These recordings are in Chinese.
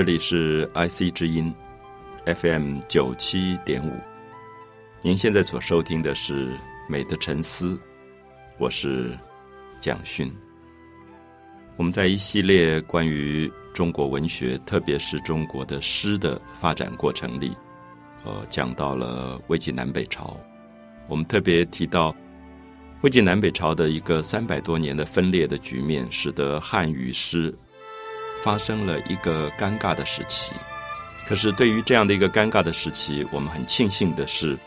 这里是 IC 之音 FM 九七点五。您现在所收听的是《美的沉思》，我是蒋勋。我们在一系列关于中国文学，特别是中国的诗的发展过程里，呃，讲到了魏晋南北朝。我们特别提到魏晋南北朝的一个三百多年的分裂的局面，使得汉语诗。发生了一个尴尬的时期，可是对于这样的一个尴尬的时期，我们很庆幸的是，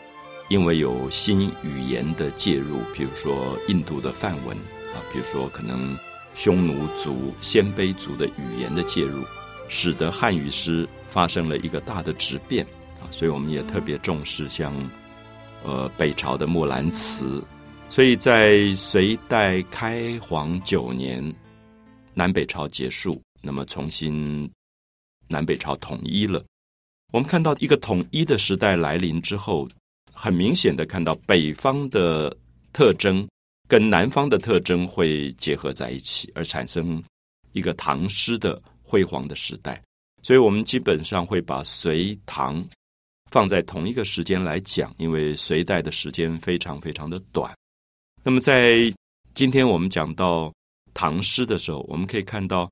因为有新语言的介入，比如说印度的梵文啊，比如说可能匈奴族、鲜卑族的语言的介入，使得汉语诗发生了一个大的质变啊，所以我们也特别重视像呃北朝的《木兰辞》，所以在隋代开皇九年，南北朝结束。那么重新南北朝统一了，我们看到一个统一的时代来临之后，很明显的看到北方的特征跟南方的特征会结合在一起，而产生一个唐诗的辉煌的时代。所以我们基本上会把隋唐放在同一个时间来讲，因为隋代的时间非常非常的短。那么在今天我们讲到唐诗的时候，我们可以看到。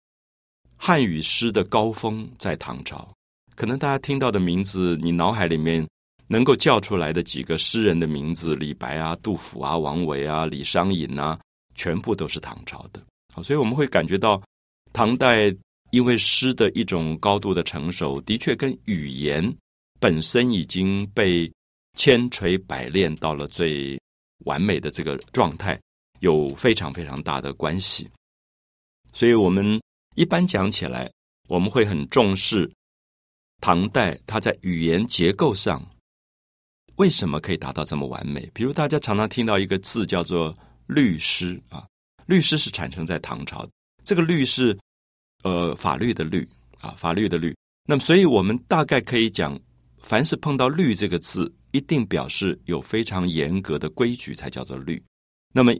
汉语诗的高峰在唐朝，可能大家听到的名字，你脑海里面能够叫出来的几个诗人的名字，李白啊、杜甫啊、王维啊、李商隐啊，全部都是唐朝的。好，所以我们会感觉到，唐代因为诗的一种高度的成熟，的确跟语言本身已经被千锤百炼到了最完美的这个状态，有非常非常大的关系。所以我们。一般讲起来，我们会很重视唐代它在语言结构上为什么可以达到这么完美。比如大家常常听到一个字叫做律诗啊，律诗是产生在唐朝，这个律是呃法律的律啊，法律的律。那么，所以我们大概可以讲，凡是碰到律这个字，一定表示有非常严格的规矩才叫做律。那么。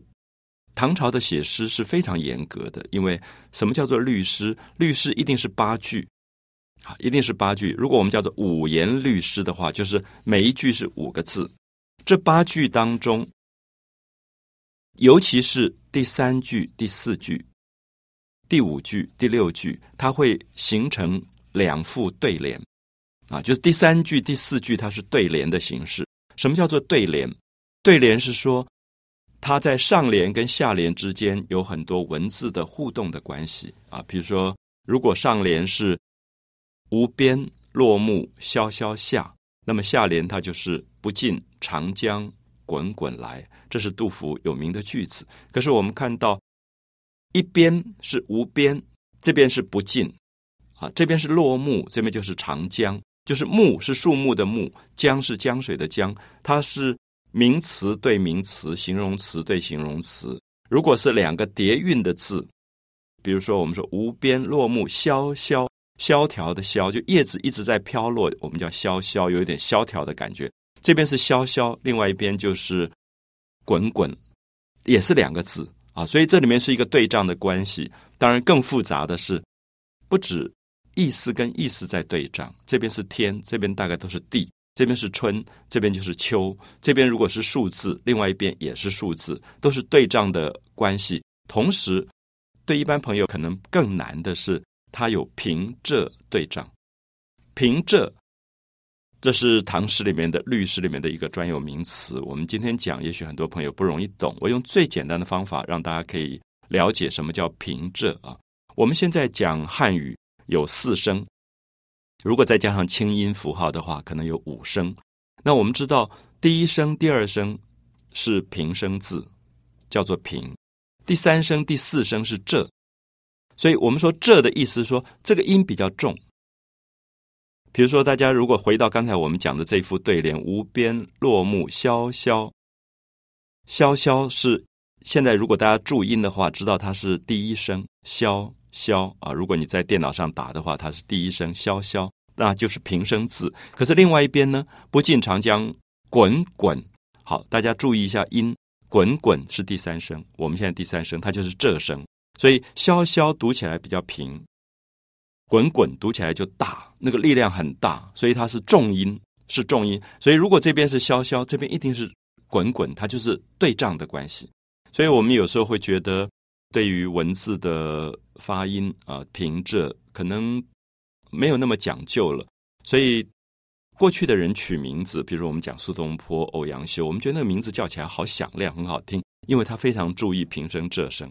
唐朝的写诗是非常严格的，因为什么叫做律诗？律诗一定是八句，啊，一定是八句。如果我们叫做五言律诗的话，就是每一句是五个字。这八句当中，尤其是第三句、第四句、第五句、第六句，它会形成两副对联，啊，就是第三句、第四句它是对联的形式。什么叫做对联？对联是说。它在上联跟下联之间有很多文字的互动的关系啊，比如说，如果上联是“无边落木萧萧下”，那么下联它就是“不尽长江滚滚来”，这是杜甫有名的句子。可是我们看到，一边是无边，这边是不尽啊，这边是落木，这边就是长江，就是木是树木的木，江是江水的江，它是。名词对名词，形容词对形容词。如果是两个叠韵的字，比如说我们说“无边落木萧萧”，萧条的萧，就叶子一直在飘落，我们叫萧萧，有一点萧条的感觉。这边是萧萧，另外一边就是滚滚，也是两个字啊。所以这里面是一个对仗的关系。当然，更复杂的是，不止意思跟意思在对仗，这边是天，这边大概都是地。这边是春，这边就是秋。这边如果是数字，另外一边也是数字，都是对仗的关系。同时，对一般朋友可能更难的是，它有平仄对仗。平仄，这是唐诗里面的律诗里面的一个专有名词。我们今天讲，也许很多朋友不容易懂。我用最简单的方法，让大家可以了解什么叫平仄啊。我们现在讲汉语有四声。如果再加上清音符号的话，可能有五声。那我们知道，第一声、第二声是平声字，叫做平；第三声、第四声是仄。所以我们说“仄”的意思，说这个音比较重。比如说，大家如果回到刚才我们讲的这副对联：“无边落木萧萧，萧萧”是现在如果大家注音的话，知道它是第一声“萧”。萧啊，如果你在电脑上打的话，它是第一声萧萧，那就是平声字。可是另外一边呢，不尽长江滚滚，好，大家注意一下音，滚滚是第三声，我们现在第三声它就是这声，所以萧萧读起来比较平，滚滚读起来就大，那个力量很大，所以它是重音，是重音。所以如果这边是萧萧，这边一定是滚滚，它就是对仗的关系。所以我们有时候会觉得，对于文字的发音啊平仄，可能没有那么讲究了。所以过去的人取名字，比如我们讲苏东坡、欧阳修，我们觉得那个名字叫起来好响亮，很好听，因为他非常注意平声仄声。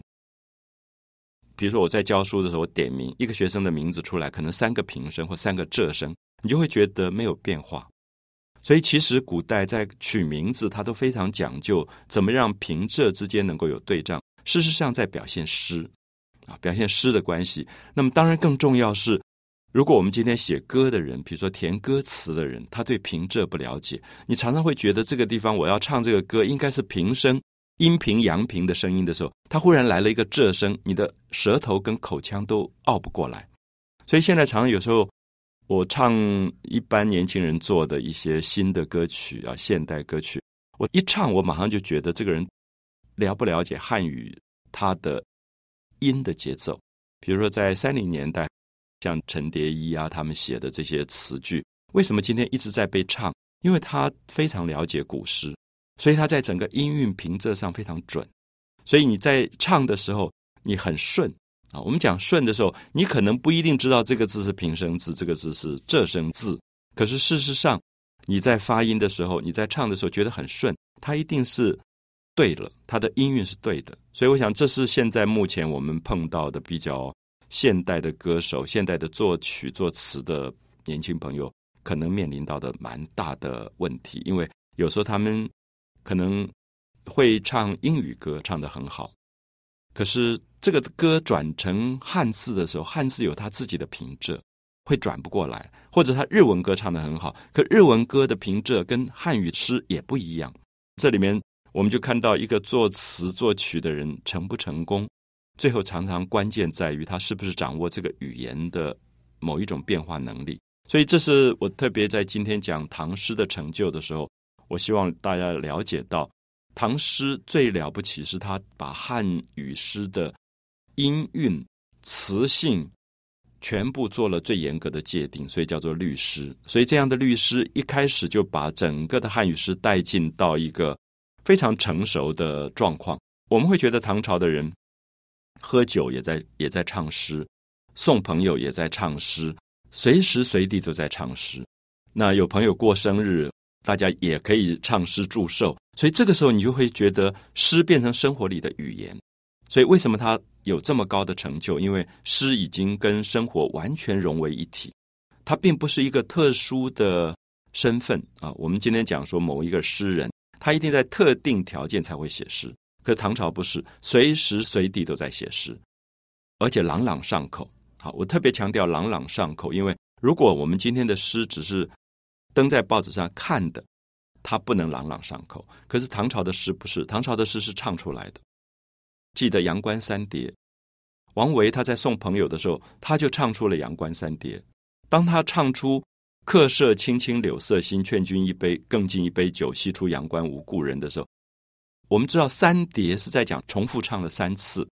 比如说我在教书的时候，我点名一个学生的名字出来，可能三个平声或三个仄声，你就会觉得没有变化。所以其实古代在取名字，他都非常讲究怎么让平仄之间能够有对仗。事实上，在表现诗啊，表现诗的关系。那么当然更重要是，如果我们今天写歌的人，比如说填歌词的人，他对平仄不了解，你常常会觉得这个地方我要唱这个歌应该是平声。阴平阳平的声音的时候，他忽然来了一个仄声，你的舌头跟口腔都拗不过来。所以现在常常有时候我唱一般年轻人做的一些新的歌曲啊，现代歌曲，我一唱，我马上就觉得这个人了不了解汉语他的音的节奏。比如说在三零年代，像陈蝶衣啊他们写的这些词句，为什么今天一直在被唱？因为他非常了解古诗。所以他在整个音韵平仄上非常准，所以你在唱的时候你很顺啊。我们讲顺的时候，你可能不一定知道这个字是平声字，这个字是仄声字。可是事实上，你在发音的时候，你在唱的时候觉得很顺，它一定是对了，它的音韵是对的。所以我想，这是现在目前我们碰到的比较现代的歌手、现代的作曲作词的年轻朋友可能面临到的蛮大的问题，因为有时候他们。可能会唱英语歌，唱得很好。可是这个歌转成汉字的时候，汉字有它自己的平仄，会转不过来。或者他日文歌唱得很好，可日文歌的平仄跟汉语诗也不一样。这里面我们就看到一个作词作曲的人成不成功，最后常常关键在于他是不是掌握这个语言的某一种变化能力。所以，这是我特别在今天讲唐诗的成就的时候。我希望大家了解到，唐诗最了不起是他把汉语诗的音韵、词性全部做了最严格的界定，所以叫做律诗。所以这样的律诗一开始就把整个的汉语诗带进到一个非常成熟的状况。我们会觉得唐朝的人喝酒也在也在唱诗，送朋友也在唱诗，随时随地都在唱诗。那有朋友过生日。大家也可以唱诗祝寿，所以这个时候你就会觉得诗变成生活里的语言。所以为什么他有这么高的成就？因为诗已经跟生活完全融为一体，它并不是一个特殊的身份啊。我们今天讲说某一个诗人，他一定在特定条件才会写诗，可唐朝不是，随时随地都在写诗，而且朗朗上口。好，我特别强调朗朗上口，因为如果我们今天的诗只是登在报纸上看的，他不能朗朗上口。可是唐朝的诗不是，唐朝的诗是唱出来的。记得《阳关三叠》，王维他在送朋友的时候，他就唱出了《阳关三叠》。当他唱出“客舍青青柳色新，劝君一杯更尽一杯酒，西出阳关无故人”的时候，我们知道三叠是在讲重复唱了三次，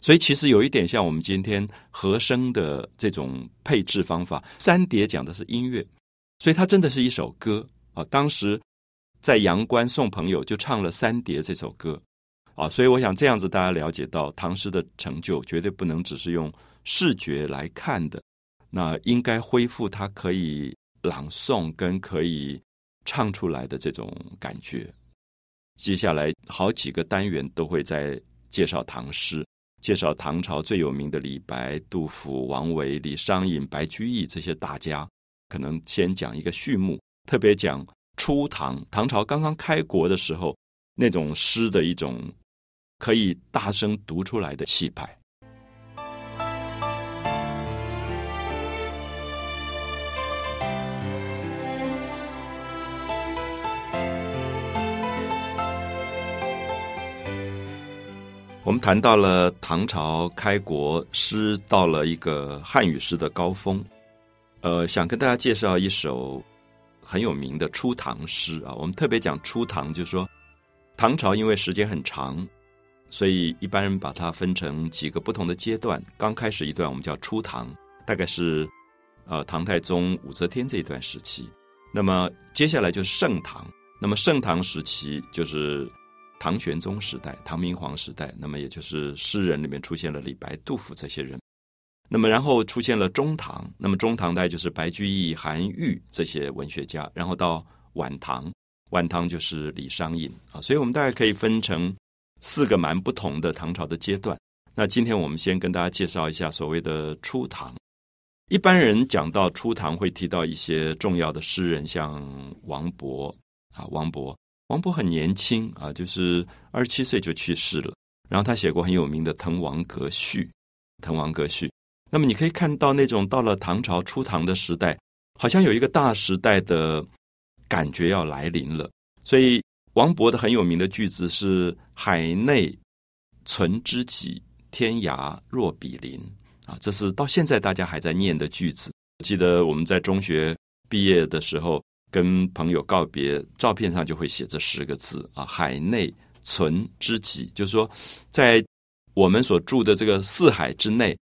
所以其实有一点像我们今天和声的这种配置方法。三叠讲的是音乐。所以它真的是一首歌啊！当时在阳关送朋友，就唱了三叠这首歌啊！所以我想这样子，大家了解到唐诗的成就，绝对不能只是用视觉来看的，那应该恢复它可以朗诵跟可以唱出来的这种感觉。接下来好几个单元都会在介绍唐诗，介绍唐朝最有名的李白、杜甫、王维、李商隐、白居易这些大家。可能先讲一个序幕，特别讲初唐唐朝刚刚开国的时候，那种诗的一种可以大声读出来的气派。我们谈到了唐朝开国诗到了一个汉语诗的高峰。呃，想跟大家介绍一首很有名的初唐诗啊。我们特别讲初唐，就是说唐朝因为时间很长，所以一般人把它分成几个不同的阶段。刚开始一段我们叫初唐，大概是呃唐太宗武则天这一段时期。那么接下来就是盛唐，那么盛唐时期就是唐玄宗时代、唐明皇时代，那么也就是诗人里面出现了李白、杜甫这些人。那么然后出现了中唐，那么中唐代就是白居易、韩愈这些文学家，然后到晚唐，晚唐就是李商隐啊。所以我们大概可以分成四个蛮不同的唐朝的阶段。那今天我们先跟大家介绍一下所谓的初唐。一般人讲到初唐，会提到一些重要的诗人，像王勃啊，王勃，王勃很年轻啊，就是二十七岁就去世了。然后他写过很有名的《滕王阁序》，《滕王阁序》。那么你可以看到，那种到了唐朝初唐的时代，好像有一个大时代的感觉要来临了。所以王勃的很有名的句子是“海内存知己，天涯若比邻”。啊，这是到现在大家还在念的句子。记得我们在中学毕业的时候，跟朋友告别，照片上就会写这十个字啊：“海内存知己”，就是说，在我们所住的这个四海之内，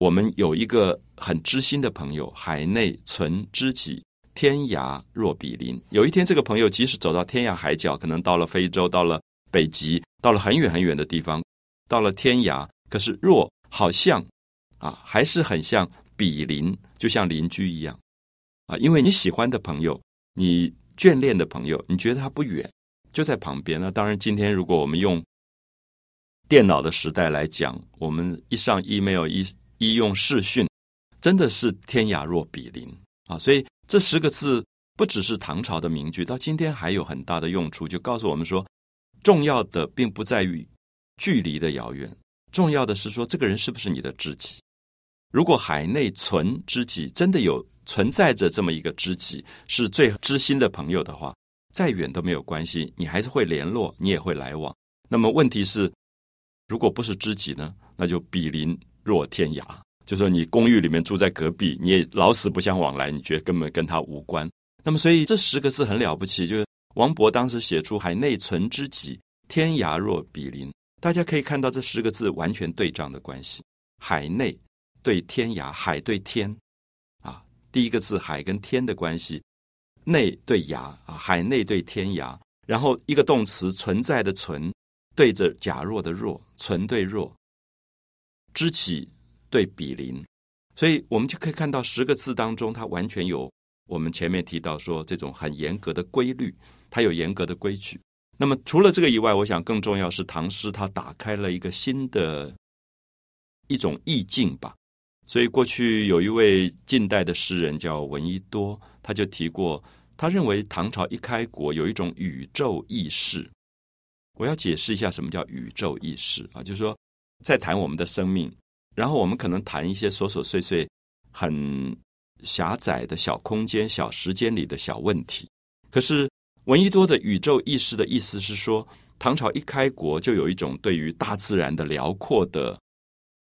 我们有一个很知心的朋友。海内存知己，天涯若比邻。有一天，这个朋友即使走到天涯海角，可能到了非洲，到了北极，到了很远很远的地方，到了天涯，可是若好像。啊，还是很像比邻，就像邻居一样啊。因为你喜欢的朋友，你眷恋的朋友，你觉得他不远，就在旁边。那当然，今天如果我们用电脑的时代来讲，我们一上 email，一一用视讯，真的是天涯若比邻啊。所以这十个字不只是唐朝的名句，到今天还有很大的用处，就告诉我们说，重要的并不在于距离的遥远，重要的是说这个人是不是你的知己。如果海内存知己，真的有存在着这么一个知己，是最知心的朋友的话，再远都没有关系，你还是会联络，你也会来往。那么问题是，如果不是知己呢？那就比邻若天涯，就说你公寓里面住在隔壁，你也老死不相往来，你觉得根本跟他无关。那么所以这十个字很了不起，就是王勃当时写出“海内存知己，天涯若比邻”，大家可以看到这十个字完全对仗的关系，海内。对天涯，海对天，第一个字海跟天的关系，内对涯啊，海内对天涯，然后一个动词存在的存对着假若的若，存对若，知己对比邻，所以我们就可以看到十个字当中，它完全有我们前面提到说这种很严格的规律，它有严格的规矩。那么除了这个以外，我想更重要是唐诗，它打开了一个新的一种意境吧。所以，过去有一位近代的诗人叫闻一多，他就提过，他认为唐朝一开国有一种宇宙意识。我要解释一下什么叫宇宙意识啊，就是说，在谈我们的生命，然后我们可能谈一些琐琐碎碎、很狭窄的小空间、小时间里的小问题。可是，闻一多的宇宙意识的意思是说，唐朝一开国就有一种对于大自然的辽阔的。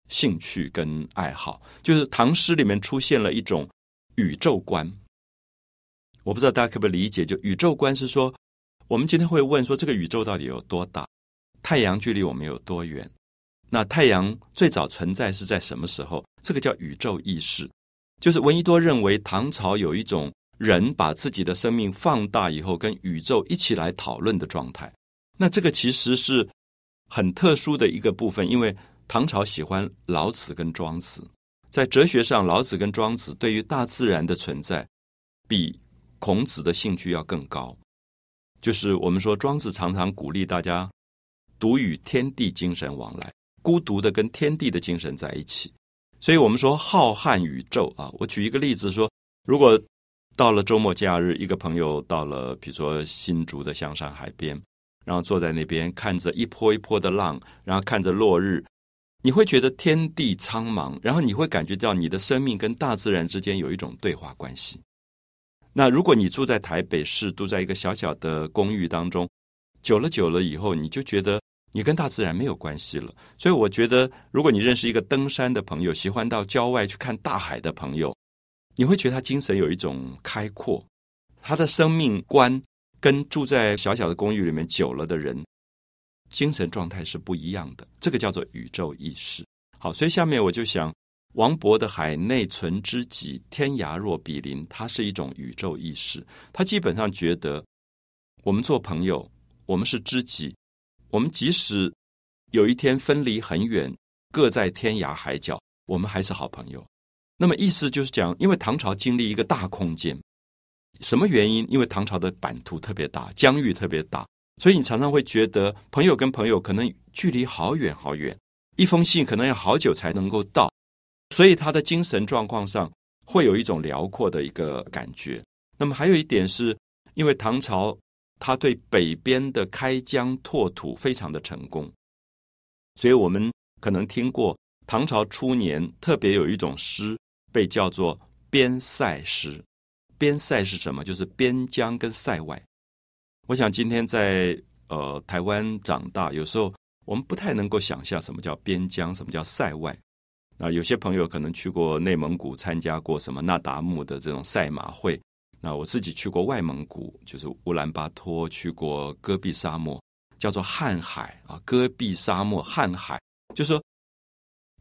兴趣跟爱好，就是唐诗里面出现了一种宇宙观。我不知道大家可不可以理解？就宇宙观是说，我们今天会问说，这个宇宙到底有多大？太阳距离我们有多远？那太阳最早存在是在什么时候？这个叫宇宙意识。就是闻一多认为，唐朝有一种人把自己的生命放大以后，跟宇宙一起来讨论的状态。那这个其实是很特殊的一个部分，因为。唐朝喜欢老子跟庄子，在哲学上，老子跟庄子对于大自然的存在，比孔子的兴趣要更高。就是我们说，庄子常常鼓励大家独与天地精神往来，孤独的跟天地的精神在一起。所以我们说浩瀚宇宙啊，我举一个例子说，如果到了周末假日，一个朋友到了，比如说新竹的香山海边，然后坐在那边看着一波一波的浪，然后看着落日。你会觉得天地苍茫，然后你会感觉到你的生命跟大自然之间有一种对话关系。那如果你住在台北市，住在一个小小的公寓当中，久了久了以后，你就觉得你跟大自然没有关系了。所以，我觉得如果你认识一个登山的朋友，喜欢到郊外去看大海的朋友，你会觉得他精神有一种开阔，他的生命观跟住在小小的公寓里面久了的人。精神状态是不一样的，这个叫做宇宙意识。好，所以下面我就想王勃的“海内存知己，天涯若比邻”，它是一种宇宙意识。他基本上觉得，我们做朋友，我们是知己，我们即使有一天分离很远，各在天涯海角，我们还是好朋友。那么意思就是讲，因为唐朝经历一个大空间，什么原因？因为唐朝的版图特别大，疆域特别大，所以你常常会觉得，朋友跟朋友可能距离好远好远，一封信可能要好久才能够到。所以他的精神状况上会有一种辽阔的一个感觉。那么还有一点是，因为唐朝他对北边的开疆拓土非常的成功，所以我们可能听过唐朝初年特别有一种诗被叫做边塞诗。边塞是什么？就是边疆跟塞外。我想今天在呃台湾长大，有时候我们不太能够想象什么叫边疆，什么叫塞外。那有些朋友可能去过内蒙古，参加过什么那达慕的这种赛马会。那我自己去过外蒙古，就是乌兰巴托，去过戈壁沙漠，叫做瀚海啊。戈壁沙漠瀚海，就说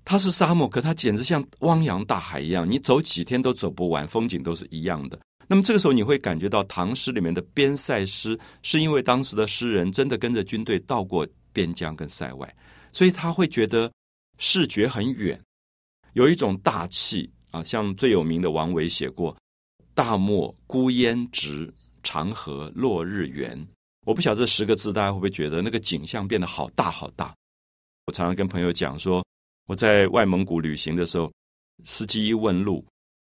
它是沙漠，可它简直像汪洋大海一样，你走几天都走不完，风景都是一样的。那么这个时候你会感觉到唐诗里面的边塞诗，是因为当时的诗人真的跟着军队到过边疆跟塞外，所以他会觉得视觉很远。有一种大气啊，像最有名的王维写过“大漠孤烟直，长河落日圆”。我不晓得这十个字大家会不会觉得那个景象变得好大好大？我常常跟朋友讲说，我在外蒙古旅行的时候，司机一问路，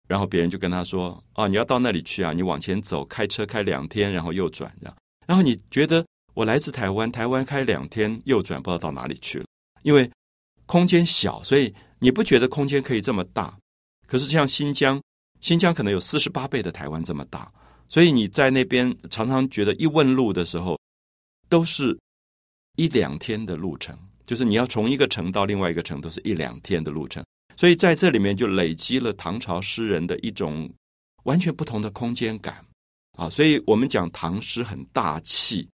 然后别人就跟他说：“啊，你要到那里去啊，你往前走，开车开两天，然后右转。”这样，然后你觉得我来自台湾，台湾开两天右转，不知道到哪里去了，因为空间小，所以。你不觉得空间可以这么大？可是像新疆，新疆可能有四十八倍的台湾这么大，所以你在那边常常觉得一问路的时候，都是一两天的路程，就是你要从一个城到另外一个城，都是一两天的路程。所以在这里面就累积了唐朝诗人的一种完全不同的空间感啊！所以我们讲唐诗很大气，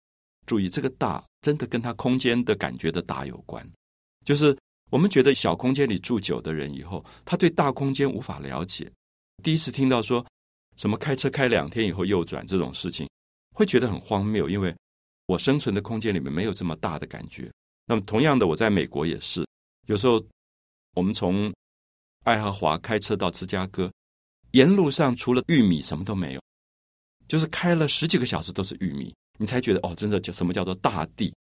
注意这个大真的跟他空间的感觉的大有关，就是。我们觉得小空间里住久的人以后，他对大空间无法了解。第一次听到说什么开车开两天以后右转这种事情，会觉得很荒谬，因为我生存的空间里面没有这么大的感觉。那么同样的，我在美国也是，有时候我们从爱荷华开车到芝加哥，沿路上除了玉米什么都没有，就是开了十几个小时都是玉米，你才觉得哦，真的叫什么叫做大地。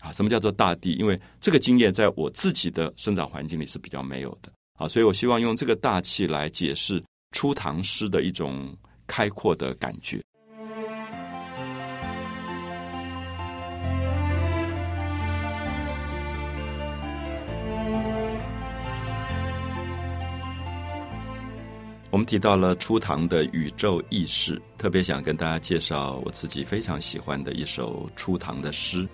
啊，什么叫做大地？因为这个经验在我自己的生长环境里是比较没有的啊，所以我希望用这个大气来解释初唐诗的一种开阔的感觉。我们提到了初唐的宇宙意识，特别想跟大家介绍我自己非常喜欢的一首初唐的诗。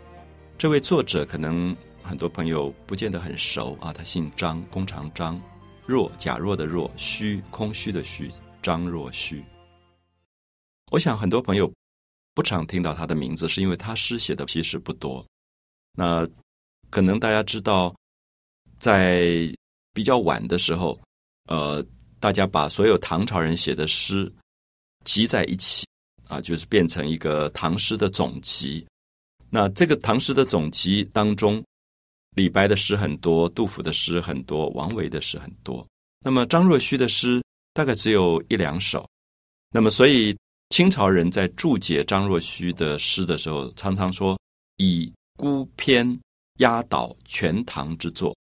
这位作者可能很多朋友不见得很熟啊，他姓张，弓长张，若假若的若，虚空虚的虚，张若虚。我想很多朋友不常听到他的名字，是因为他诗写的其实不多。那可能大家知道，在比较晚的时候，呃，大家把所有唐朝人写的诗集在一起啊，就是变成一个唐诗的总集。那这个唐诗的总集当中，李白的诗很多，杜甫的诗很多，王维的诗很多。那么张若虚的诗大概只有一两首。那么所以清朝人在注解张若虚的诗的时候，常常说以孤篇压倒全唐之作。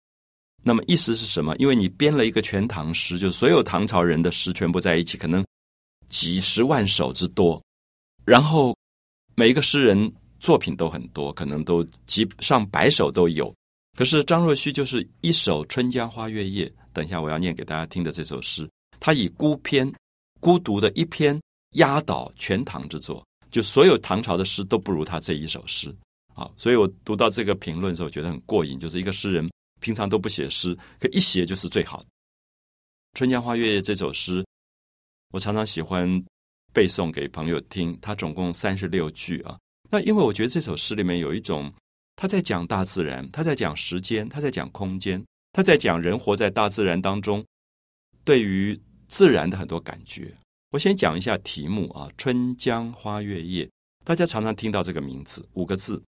那么意思是什么？因为你编了一个全唐诗，就所有唐朝人的诗全部在一起，可能几十万首之多。然后每一个诗人。作品都很多，可能都几上百首都有。可是张若虚就是一首《春江花月夜》，等一下我要念给大家听的这首诗，他以孤篇、孤独的一篇压倒全唐之作，就所有唐朝的诗都不如他这一首诗。好，所以我读到这个评论的时候，觉得很过瘾。就是一个诗人平常都不写诗，可一写就是最好的。《春江花月夜》这首诗，我常常喜欢背诵给朋友听。它总共三十六句啊。那因为我觉得这首诗里面有一种，他在讲大自然，他在讲时间，他在讲空间，他在讲人活在大自然当中，对于自然的很多感觉。我先讲一下题目啊，《春江花月夜》，大家常常听到这个名字，五个字。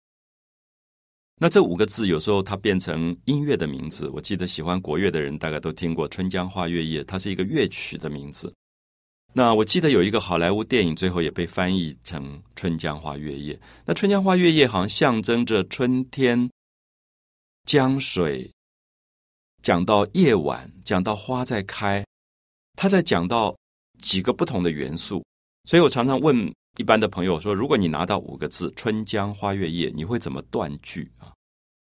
那这五个字有时候它变成音乐的名字。我记得喜欢国乐的人大概都听过《春江花月夜》，它是一个乐曲的名字。那我记得有一个好莱坞电影，最后也被翻译成《春江花月夜》。那《春江花月夜》好像象征着春天，江水，讲到夜晚，讲到花在开，它在讲到。几个不同的元素，所以我常常问一般的朋友说：如果你拿到五个字“春江花月夜”，你会怎么断句啊？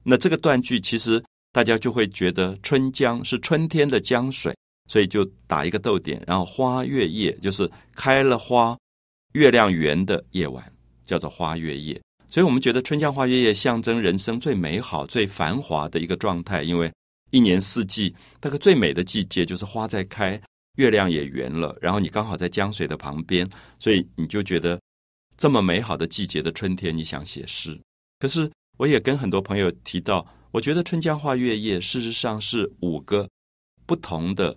那这个断句其实大家就会觉得春江是春天的江水，所以就打一个逗点，然后花月夜就是开了花、月亮圆的夜晚，叫做花月夜。所以我们觉得春江花月夜象征人生最美好、最繁华的一个状态，因为一年四季那个最美的季节就是花在开。月亮也圆了，然后你刚好在江水的旁边，所以你就觉得这么美好的季节的春天，你想写诗。可是我也跟很多朋友提到，我觉得《春江花月夜》事实上是五个不同的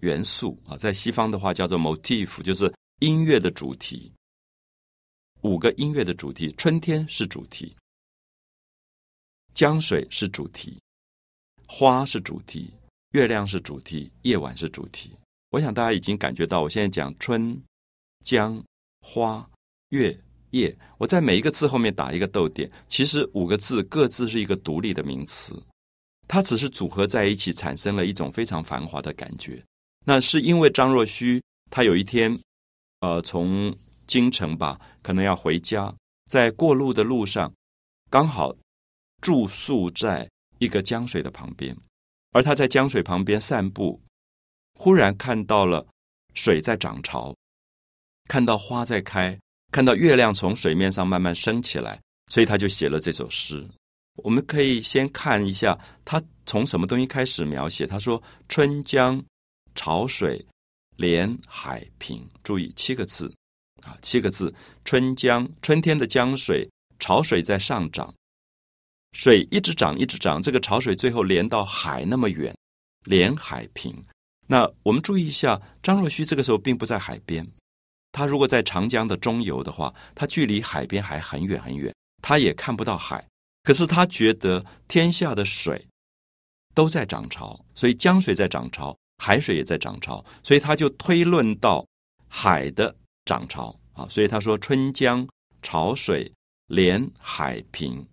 元素啊，在西方的话叫做 motif，就是音乐的主题。五个音乐的主题：春天是主题，江水是主题，花是主题，月亮是主题，夜晚是主题。我想大家已经感觉到，我现在讲春、江、花、月、夜，我在每一个字后面打一个逗点。其实五个字各自是一个独立的名词，它只是组合在一起，产生了一种非常繁华的感觉。那是因为张若虚他有一天，呃，从京城吧，可能要回家，在过路的路上，刚好住宿在一个江水的旁边，而他在江水旁边散步。忽然看到了水在涨潮，看到花在开，看到月亮从水面上慢慢升起来，所以他就写了这首诗。我们可以先看一下他从什么东西开始描写。他说：“春江潮水连海平。”注意七个字啊，七个字。春江，春天的江水，潮水在上涨，水一直涨，一直涨。这个潮水最后连到海那么远，连海平。那我们注意一下，张若虚这个时候并不在海边。他如果在长江的中游的话，他距离海边还很远很远，他也看不到海。可是他觉得天下的水都在涨潮，所以江水在涨潮，海水也在涨潮，所以他就推论到海的涨潮啊。所以他说：“春江潮水连海平。”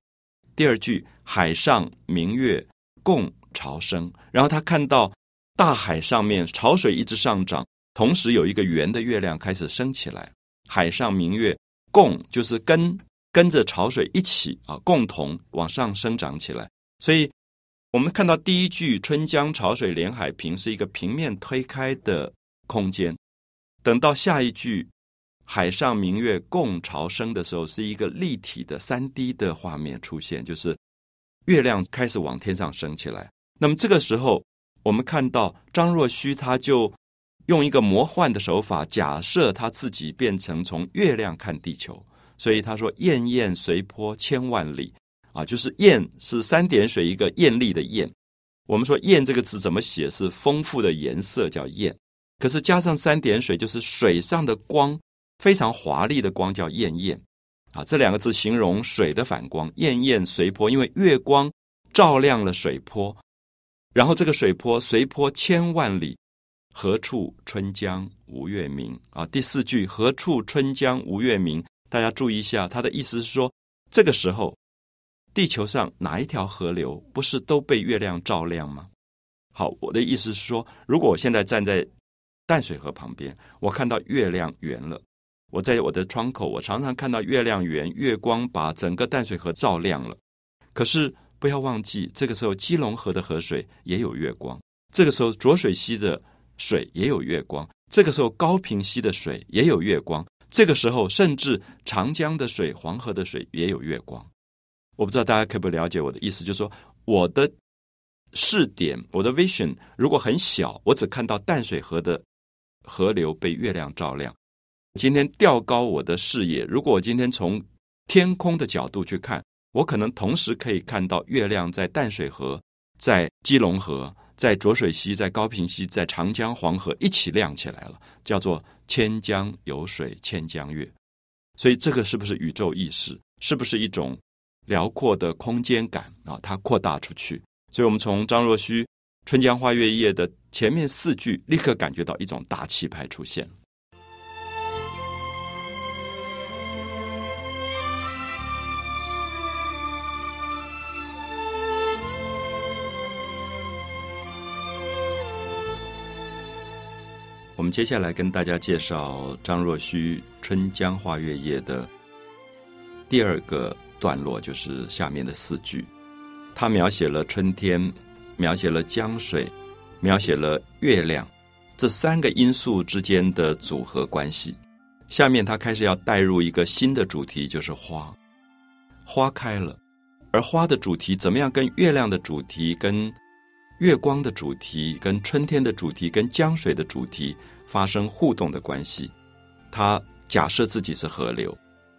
第二句“海上明月共潮生”，然后他看到。大海上面潮水一直上涨，同时有一个圆的月亮开始升起来。海上明月共就是跟跟着潮水一起啊，共同往上生长起来。所以，我们看到第一句“春江潮水连海平”是一个平面推开的空间。等到下一句“海上明月共潮生”的时候，是一个立体的三 D 的画面出现，就是月亮开始往天上升起来。那么这个时候。我们看到张若虚，他就用一个魔幻的手法，假设他自己变成从月亮看地球，所以他说“滟滟随波千万里”，啊，就是“滟”是三点水一个艳丽的“艳”。我们说“艳”这个字怎么写？是丰富的颜色叫“艳”，可是加上三点水，就是水上的光，非常华丽的光叫“艳艳”。啊，这两个字形容水的反光，“滟滟随波”，因为月光照亮了水波。然后这个水波随波千万里，何处春江无月明？啊，第四句何处春江无月明？大家注意一下，他的意思是说，这个时候地球上哪一条河流不是都被月亮照亮吗？好，我的意思是说，如果我现在站在淡水河旁边，我看到月亮圆了，我在我的窗口，我常常看到月亮圆，月光把整个淡水河照亮了，可是。不要忘记，这个时候基隆河的河水也有月光；这个时候浊水溪的水也有月光；这个时候高平溪的水也有月光；这个时候甚至长江的水、黄河的水也有月光。我不知道大家可不了解我的意思，就是说我的视点、我的 vision 如果很小，我只看到淡水河的河流被月亮照亮。今天调高我的视野，如果我今天从天空的角度去看。我可能同时可以看到月亮在淡水河、在基隆河、在浊水溪、在高平溪、在长江、黄河一起亮起来了，叫做“千江有水千江月”。所以，这个是不是宇宙意识？是不是一种辽阔的空间感啊？它扩大出去。所以我们从张若虚《春江花月夜》的前面四句，立刻感觉到一种大气派出现。我们接下来跟大家介绍张若虚《春江花月夜》的第二个段落，就是下面的四句。他描写了春天，描写了江水，描写了月亮这三个因素之间的组合关系。下面他开始要带入一个新的主题，就是花。花开了，而花的主题怎么样跟月亮的主题、跟月光的主题、跟春天的主题、跟江水的主题？发生互动的关系，他假设自己是河流，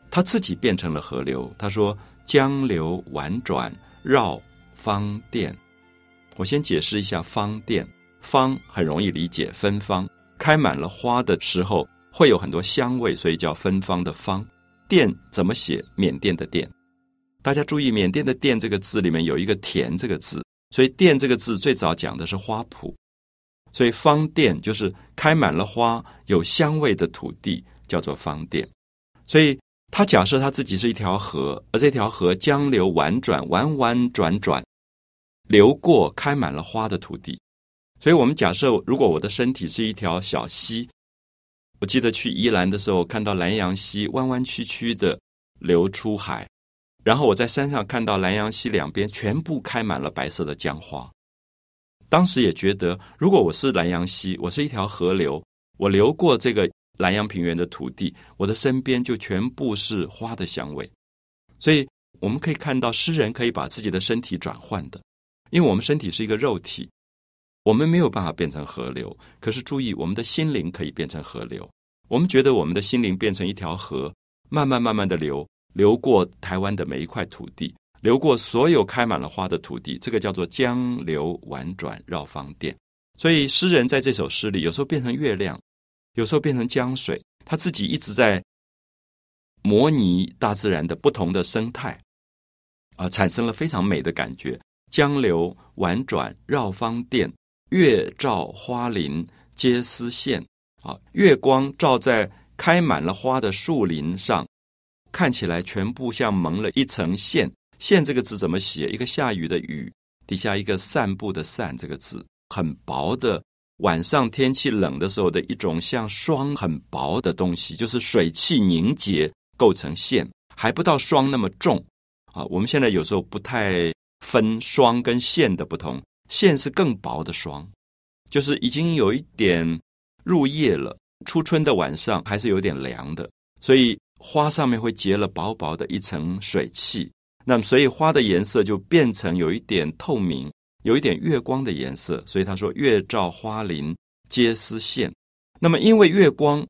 他自己变成了河流。他说：“江流婉转绕芳甸。”我先解释一下“芳甸”。芳很容易理解，芬芳，开满了花的时候会有很多香味，所以叫芬芳的芳。甸怎么写？缅甸的甸。大家注意，缅甸的甸这个字里面有一个田这个字，所以甸这个字最早讲的是花圃。所以芳甸就是开满了花、有香味的土地，叫做芳甸。所以他假设他自己是一条河，而这条河江流婉转，弯弯转转，流过开满了花的土地。所以我们假设，如果我的身体是一条小溪，我记得去宜兰的时候，看到南阳溪弯弯曲曲的流出海，然后我在山上看到南阳溪两边全部开满了白色的江花。当时也觉得，如果我是南阳溪，我是一条河流，我流过这个南阳平原的土地，我的身边就全部是花的香味。所以我们可以看到，诗人可以把自己的身体转换的，因为我们身体是一个肉体，我们没有办法变成河流。可是注意，我们的心灵可以变成河流。我们觉得我们的心灵变成一条河，慢慢慢慢的流，流过台湾的每一块土地。流过所有开满了花的土地，这个叫做江流婉转绕芳甸。所以诗人在这首诗里，有时候变成月亮，有时候变成江水，他自己一直在模拟大自然的不同的生态，啊，产生了非常美的感觉。江流婉转绕芳甸，月照花林皆丝线。啊，月光照在开满了花的树林上，看起来全部像蒙了一层线。线这个字怎么写？一个下雨的雨底下一个散步的散这个字，很薄的。晚上天气冷的时候的一种像霜很薄的东西，就是水汽凝结构成线，还不到霜那么重啊。我们现在有时候不太分霜跟线的不同，线是更薄的霜，就是已经有一点入夜了。初春的晚上还是有点凉的，所以花上面会结了薄薄的一层水汽。那么，所以花的颜色就变成有一点透明，有一点月光的颜色。所以他说：“月照花林皆丝线。”那么，因为月光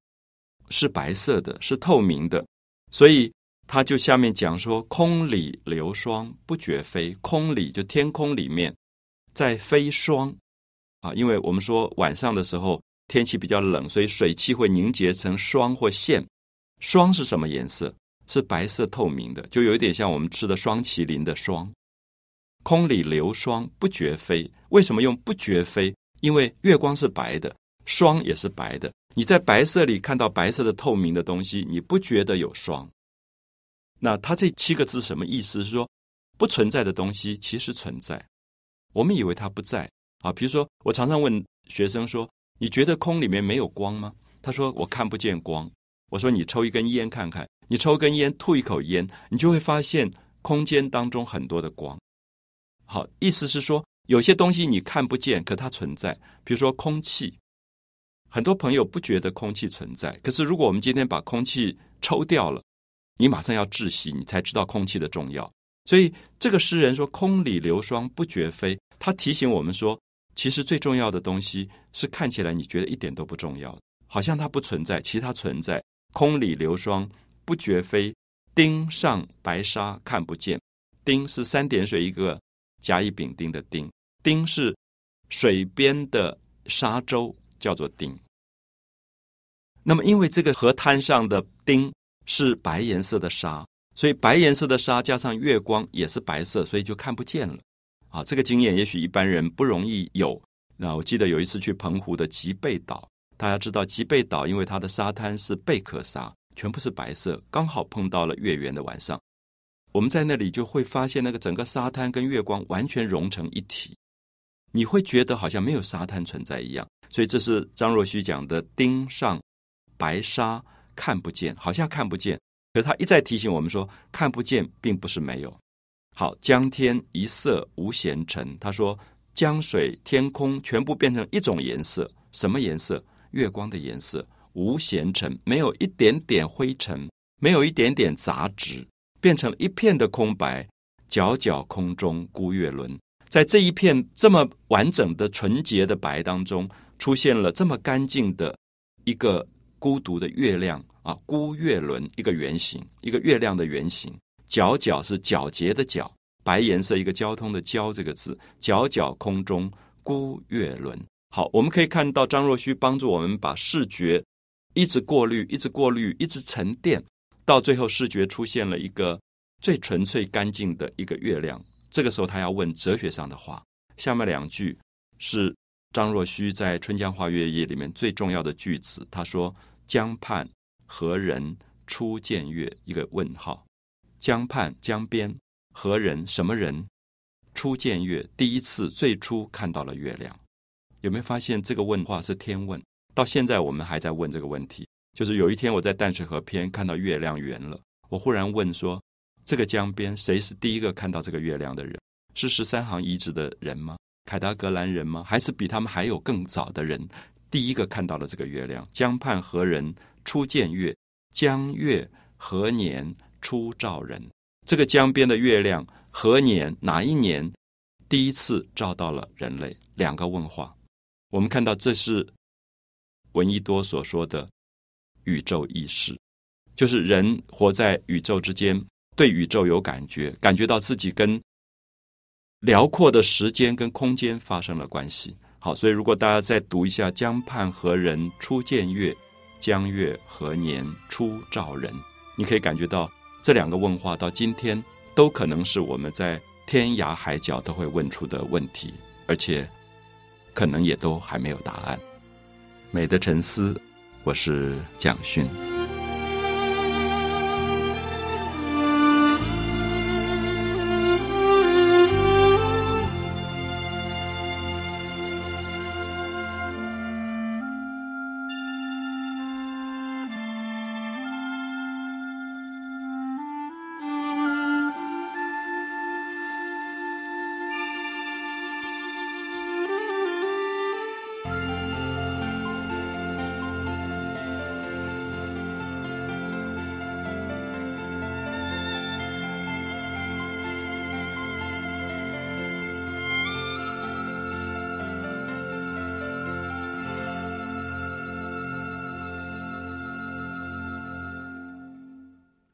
是白色的，是透明的，所以他就下面讲说：“空里流霜不觉飞。”空里就天空里面在飞霜啊，因为我们说晚上的时候天气比较冷，所以水汽会凝结成霜或线。霜是什么颜色？是白色透明的，就有点像我们吃的双麒麟的霜。空里流霜不觉飞，为什么用不觉飞？因为月光是白的，霜也是白的。你在白色里看到白色的透明的东西，你不觉得有霜。那它这七个字什么意思？是说不存在的东西其实存在，我们以为它不在啊。比如说，我常常问学生说：“你觉得空里面没有光吗？”他说：“我看不见光。”我说：“你抽一根烟看看。”你抽根烟，吐一口烟，你就会发现空间当中很多的光。好，意思是说，有些东西你看不见，可它存在。比如说空气，很多朋友不觉得空气存在，可是如果我们今天把空气抽掉了，你马上要窒息，你才知道空气的重要。所以这个诗人说：“空里流霜不觉飞。”他提醒我们说，其实最重要的东西是看起来你觉得一点都不重要，好像它不存在，其实它存在。空里流霜。不觉飞，汀上白沙看不见。汀是三点水一个甲乙丙丁的丁，丁是水边的沙洲叫做丁。那么，因为这个河滩上的丁是白颜色的沙，所以白颜色的沙加上月光也是白色，所以就看不见了。啊，这个经验也许一般人不容易有。那我记得有一次去澎湖的吉贝岛，大家知道吉贝岛，因为它的沙滩是贝壳沙，全部是白色，刚好碰到了月圆的晚上，我们在那里就会发现那个整个沙滩跟月光完全融成一体，你会觉得好像没有沙滩存在一样。所以这是张若虚讲的盯上。白沙看不见，好像看不见，可是他一再提醒我们说，看不见并不是没有。好，江天一色无闲尘，他说江水天空全部变成一种颜色，什么颜色？月光的颜色，无闲尘，没有一点点灰尘，没有一点点杂质，变成一片的空白。皎皎空中孤月轮，在这一片这么完整的纯洁的白当中，出现了这么干净的一个。孤独的月亮啊，孤月轮一个圆形，一个月亮的圆形。皎皎是皎洁的皎，白颜色一个交通的交这个字。皎皎空中孤月轮。好，我们可以看到张若虚帮助我们把视觉一直过滤，一直过滤，一直沉淀，到最后视觉出现了一个最纯粹干净的一个月亮。这个时候他要问哲学上的话。下面两句是张若虚在《春江花月夜》里面最重要的句子。他说。江畔何人初见月？一个问号。江畔江边何人？什么人初见月？第一次最初看到了月亮。有没有发现这个问话是天问？到现在我们还在问这个问题。就是有一天我在淡水河边看到月亮圆了，我忽然问说：这个江边谁是第一个看到这个月亮的人？是十三行遗址的人吗？凯达格兰人吗？还是比他们还有更早的人？第一个看到了这个月亮，江畔何人初见月？江月何年初照人？这个江边的月亮何年哪一年第一次照到了人类？两个问话。我们看到这是闻一多所说的宇宙意识，就是人活在宇宙之间，对宇宙有感觉，感觉到自己跟辽阔的时间跟空间发生了关系。好，所以如果大家再读一下“江畔何人初见月，江月何年初照人”，你可以感觉到这两个问话到今天都可能是我们在天涯海角都会问出的问题，而且可能也都还没有答案。美的沉思，我是蒋勋。